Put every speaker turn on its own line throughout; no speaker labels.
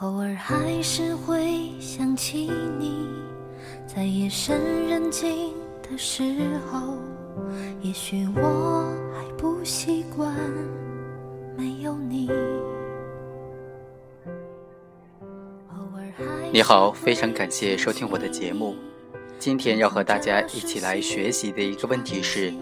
偶尔还是会想起你，在夜深人静的时候，也许我还不习惯没有你。
你好，非常感谢收听我的节目。今天要和大家一起来学习的一个问题是：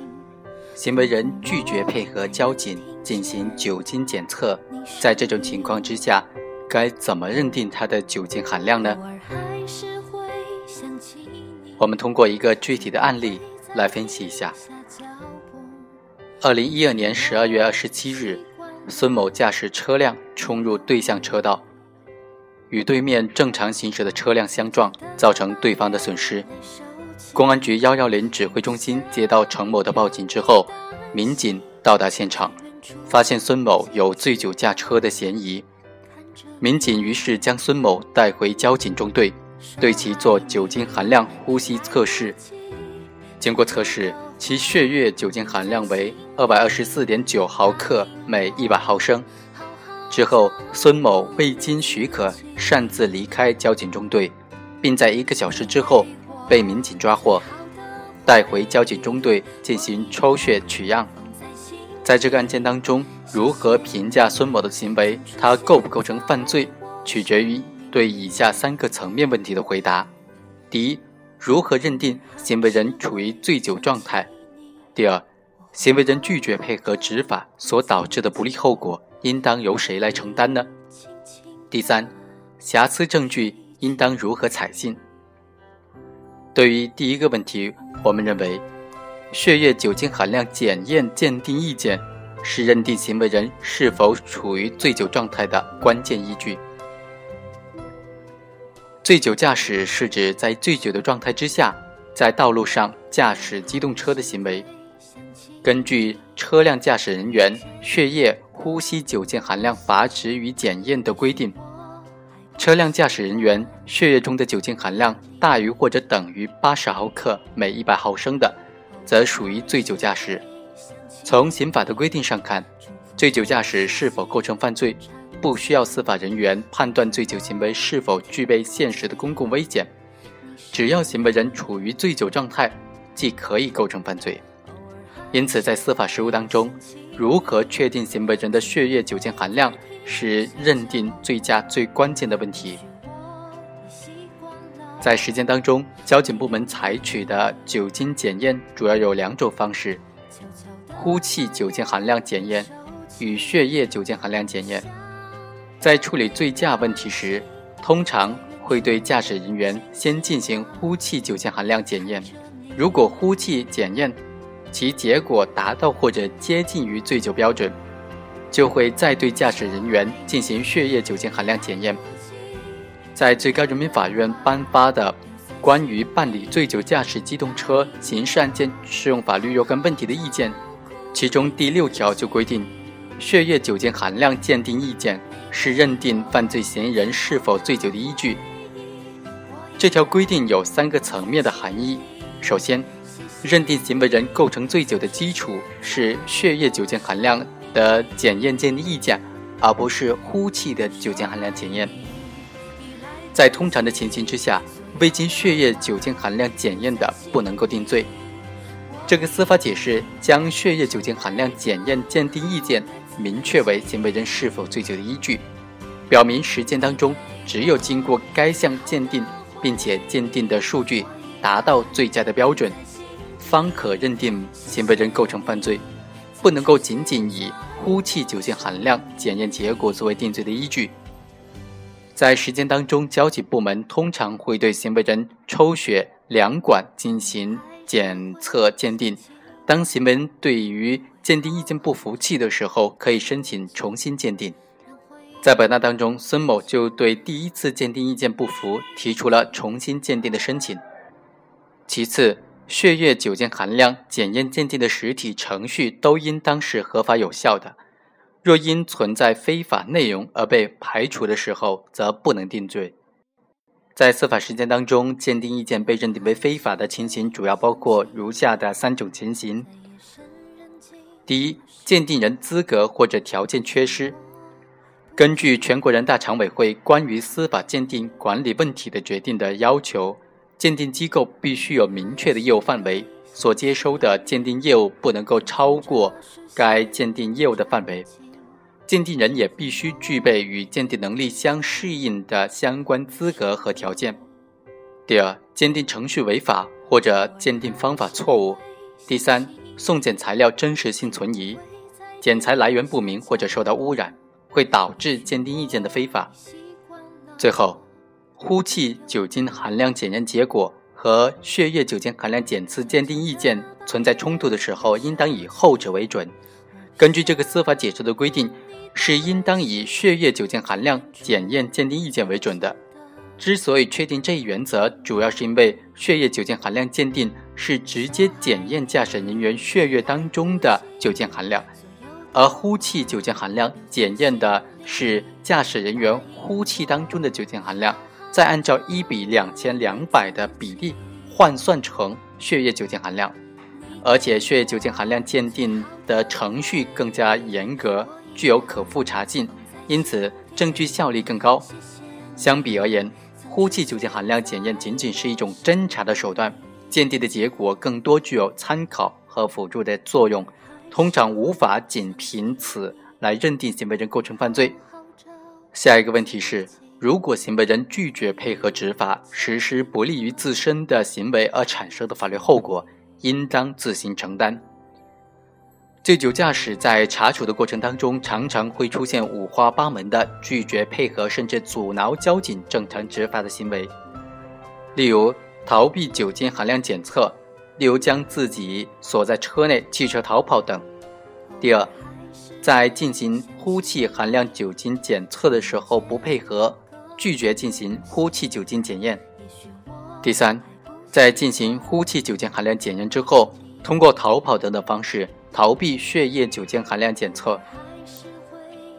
行为人拒绝配合交警进行酒精检测，在这种情况之下。该怎么认定它的酒精含量呢？我们通过一个具体的案例来分析一下。二零一二年十二月二十七日，孙某驾驶车辆冲入对向车道，与对面正常行驶的车辆相撞，造成对方的损失。公安局幺幺零指挥中心接到程某的报警之后，民警到达现场，发现孙某有醉酒驾车的嫌疑。民警于是将孙某带回交警中队，对其做酒精含量呼吸测试。经过测试，其血液酒精含量为二百二十四点九毫克每一百毫升。之后，孙某未经许可擅自离开交警中队，并在一个小时之后被民警抓获，带回交警中队进行抽血取样。在这个案件当中。如何评价孙某的行为？他构不构成犯罪，取决于对以下三个层面问题的回答：第一，如何认定行为人处于醉酒状态；第二，行为人拒绝配合执法所导致的不利后果，应当由谁来承担呢？第三，瑕疵证据应当如何采信？对于第一个问题，我们认为，血液酒精含量检验鉴定意见。是认定行为人是否处于醉酒状态的关键依据。醉酒驾驶是指在醉酒的状态之下，在道路上驾驶机动车的行为。根据车辆驾驶人员血液呼吸酒精含量阀值与检验的规定，车辆驾驶人员血液中的酒精含量大于或者等于八十毫克每一百毫升的，则属于醉酒驾驶。从刑法的规定上看，醉酒驾驶是否构成犯罪，不需要司法人员判断醉酒行为是否具备现实的公共危险，只要行为人处于醉酒状态，即可以构成犯罪。因此，在司法实务当中，如何确定行为人的血液酒精含量，是认定醉驾最关键的问题。在实践当中，交警部门采取的酒精检验主要有两种方式。呼气酒精含量检验与血液酒精含量检验，在处理醉驾问题时，通常会对驾驶人员先进行呼气酒精含量检验。如果呼气检验其结果达到或者接近于醉酒标准，就会再对驾驶人员进行血液酒精含量检验。在最高人民法院颁发的《关于办理醉酒驾驶机动车刑事案件适用法律若干问题的意见》。其中第六条就规定，血液酒精含量鉴定意见是认定犯罪嫌疑人是否醉酒的依据。这条规定有三个层面的含义。首先，认定行为人构成醉酒的基础是血液酒精含量的检验鉴定意见，而不是呼气的酒精含量检验。在通常的情形之下，未经血液酒精含量检验的不能够定罪。这个司法解释将血液酒精含量检验鉴定意见明确为行为人是否醉酒的依据，表明实践当中只有经过该项鉴定，并且鉴定的数据达到醉驾的标准，方可认定行为人构成犯罪，不能够仅仅以呼气酒精含量检验结果作为定罪的依据。在实践当中，交警部门通常会对行为人抽血两管进行。检测鉴定，当行为人对于鉴定意见不服气的时候，可以申请重新鉴定。在本案当中，孙某就对第一次鉴定意见不服，提出了重新鉴定的申请。其次，血液酒精含量检验鉴定的实体程序都应当是合法有效的。若因存在非法内容而被排除的时候，则不能定罪。在司法实践当中，鉴定意见被认定为非法的情形主要包括如下的三种情形：第一，鉴定人资格或者条件缺失。根据全国人大常委会关于司法鉴定管理问题的决定的要求，鉴定机构必须有明确的业务范围，所接收的鉴定业务不能够超过该鉴定业务的范围，鉴定人也必须具备与鉴定能力相适应的相关资格和条件。第二，鉴定程序违法或者鉴定方法错误；第三，送检材料真实性存疑，检材来源不明或者受到污染。会导致鉴定意见的非法。最后，呼气酒精含量检验结果和血液酒精含量检测鉴定意见存在冲突的时候，应当以后者为准。根据这个司法解释的规定，是应当以血液酒精含量检验鉴定意见为准的。之所以确定这一原则，主要是因为血液酒精含量鉴定是直接检验驾驶人员血液当中的酒精含量。而呼气酒精含量检验的是驾驶人员呼气当中的酒精含量，再按照一比两千两百的比例换算成血液酒精含量，而且血液酒精含量鉴定的程序更加严格，具有可复查性，因此证据效力更高。相比而言，呼气酒精含量检验仅仅是一种侦查的手段，鉴定的结果更多具有参考和辅助的作用。通常无法仅凭此来认定行为人构成犯罪。下一个问题是：如果行为人拒绝配合执法，实施不利于自身的行为而产生的法律后果，应当自行承担。醉酒驾驶在查处的过程当中，常常会出现五花八门的拒绝配合，甚至阻挠交警正常执法的行为，例如逃避酒精含量检测。例如将自己锁在车内、汽车逃跑等。第二，在进行呼气含量酒精检测的时候不配合，拒绝进行呼气酒精检验。第三，在进行呼气酒精含量检验之后，通过逃跑等等方式逃避血液酒精含量检测。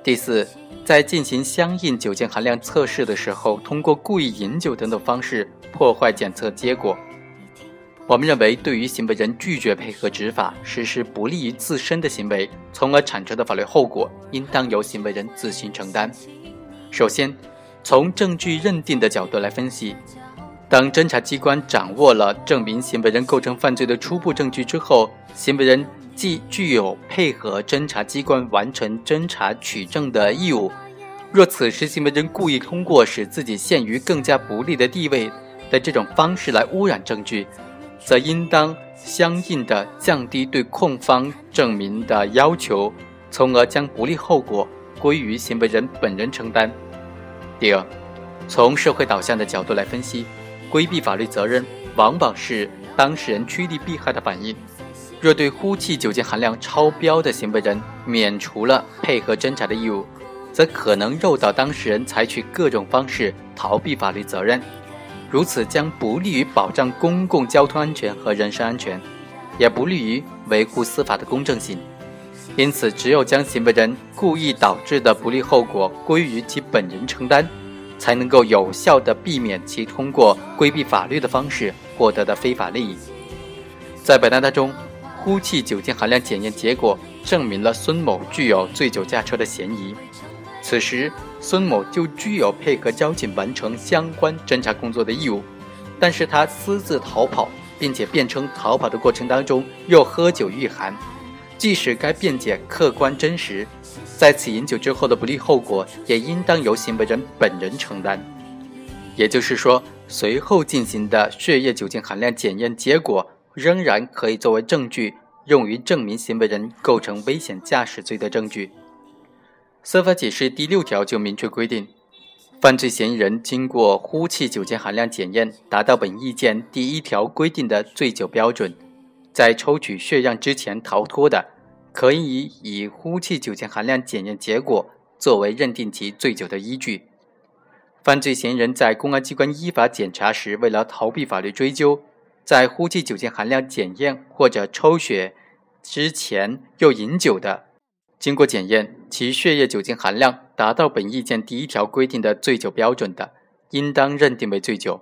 第四，在进行相应酒精含量测试的时候，通过故意饮酒等等方式破坏检测结果。我们认为，对于行为人拒绝配合执法，实施不利于自身的行为，从而产生的法律后果，应当由行为人自行承担。首先，从证据认定的角度来分析，当侦查机关掌握了证明行为人构成犯罪的初步证据之后，行为人既具有配合侦查机关完成侦查取证的义务。若此时行为人故意通过使自己陷于更加不利的地位的这种方式来污染证据，则应当相应的降低对控方证明的要求，从而将不利后果归于行为人本人承担。第二，从社会导向的角度来分析，规避法律责任往往是当事人趋利避害的反应。若对呼气酒精含量超标的行为人免除了配合侦查的义务，则可能诱导当事人采取各种方式逃避法律责任。如此将不利于保障公共交通安全和人身安全，也不利于维护司法的公正性。因此，只有将行为人故意导致的不利后果归于其本人承担，才能够有效地避免其通过规避法律的方式获得的非法利益。在本案当中，呼气酒精含量检验结果证明了孙某具有醉酒驾车的嫌疑。此时，孙某就具有配合交警完成相关侦查工作的义务，但是他私自逃跑，并且辩称逃跑的过程当中又喝酒御寒，即使该辩解客观真实，在此饮酒之后的不利后果也应当由行为人本人承担。也就是说，随后进行的血液酒精含量检验结果仍然可以作为证据，用于证明行为人构成危险驾驶罪的证据。司法解释第六条就明确规定，犯罪嫌疑人经过呼气酒精含量检验，达到本意见第一条规定的醉酒标准，在抽取血样之前逃脱的，可以以呼气酒精含量检验结果作为认定其醉酒的依据。犯罪嫌疑人在公安机关依法检查时，为了逃避法律追究，在呼气酒精含量检验或者抽血之前又饮酒的。经过检验，其血液酒精含量达到本意见第一条规定的醉酒标准的，应当认定为醉酒。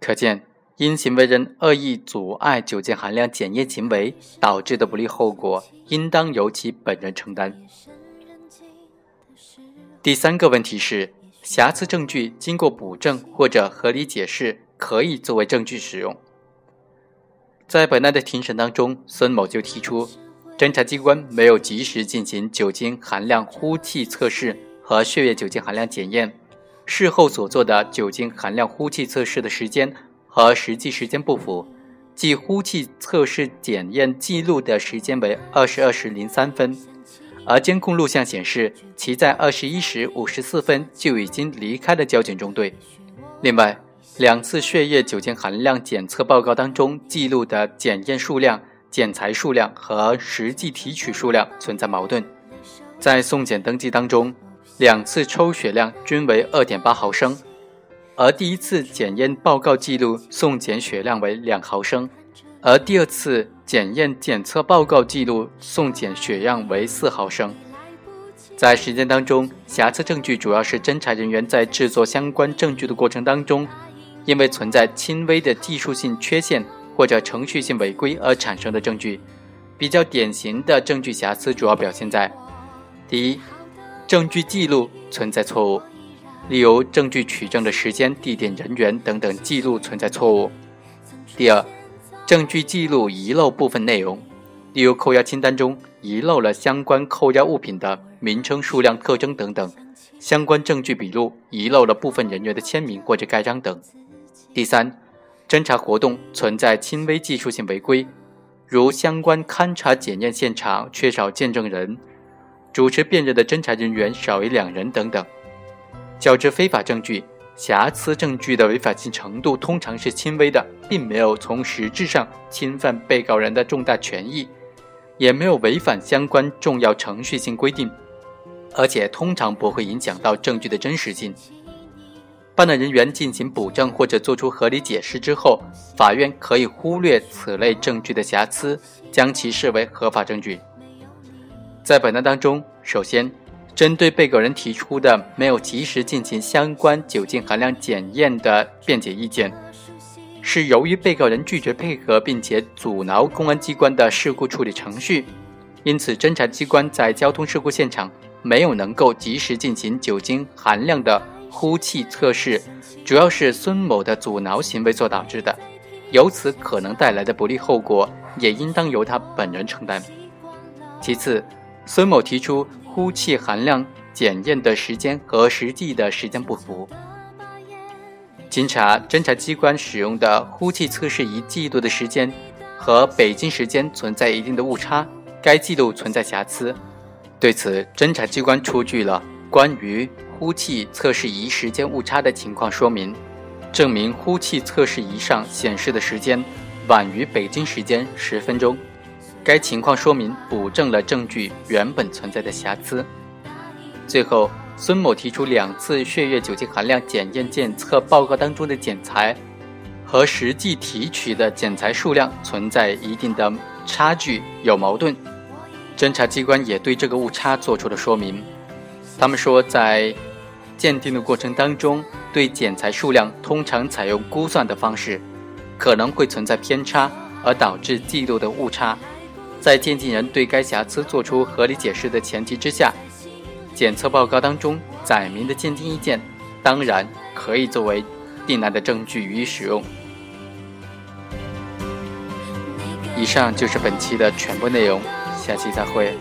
可见，因行为人恶意阻碍酒精含量检验行为导致的不利后果，应当由其本人承担。第三个问题是，瑕疵证据经过补正或者合理解释，可以作为证据使用。在本案的庭审当中，孙某就提出，侦查机关没有及时进行酒精含量呼气测试和血液酒精含量检验，事后所做的酒精含量呼气测试的时间和实际时间不符，即呼气测试检验记录的时间为二十二时零三分。而监控录像显示，其在二十一时五十四分就已经离开了交警中队。另外，两次血液酒精含量检测报告当中记录的检验数量、检材数量和实际提取数量存在矛盾。在送检登记当中，两次抽血量均为二点八毫升，而第一次检验报告记录送检血量为两毫升。而第二次检验检测报告记录送检血样为四毫升。在实践当中，瑕疵证据主要是侦查人员在制作相关证据的过程当中，因为存在轻微的技术性缺陷或者程序性违规而产生的证据。比较典型的证据瑕疵主要表现在：第一，证据记录存在错误，例如证据取证的时间、地点、人员等等记录存在错误；第二，证据记录遗漏部分内容，例如扣押清单中遗漏了相关扣押物品的名称、数量、特征等等；相关证据笔录遗漏了部分人员的签名或者盖章等。第三，侦查活动存在轻微技术性违规，如相关勘查检验现场缺少见证人，主持辨认的侦查人员少于两人等等。较之非法证据。瑕疵证据的违法性程度通常是轻微的，并没有从实质上侵犯被告人的重大权益，也没有违反相关重要程序性规定，而且通常不会影响到证据的真实性。办案人员进行补正或者作出合理解释之后，法院可以忽略此类证据的瑕疵，将其视为合法证据。在本案当中，首先。针对被告人提出的没有及时进行相关酒精含量检验的辩解意见，是由于被告人拒绝配合，并且阻挠公安机关的事故处理程序，因此侦查机关在交通事故现场没有能够及时进行酒精含量的呼气测试，主要是孙某的阻挠行为所导致的，由此可能带来的不利后果也应当由他本人承担。其次，孙某提出。呼气含量检验的时间和实际的时间不符。经查，侦查机关使用的呼气测试仪记录的时间和北京时间存在一定的误差，该记录存在瑕疵。对此，侦查机关出具了关于呼气测试仪时间误差的情况说明，证明呼气测试仪上显示的时间晚于北京时间十分钟。该情况说明补正了证据原本存在的瑕疵。最后，孙某提出两次血液酒精含量检验检测报告当中的检材和实际提取的检材数量存在一定的差距，有矛盾。侦查机关也对这个误差做出了说明。他们说，在鉴定的过程当中，对检材数量通常采用估算的方式，可能会存在偏差，而导致记录的误差。在鉴定人对该瑕疵作出合理解释的前提之下，检测报告当中载明的鉴定意见，当然可以作为定案的证据予以使用。以上就是本期的全部内容，下期再会。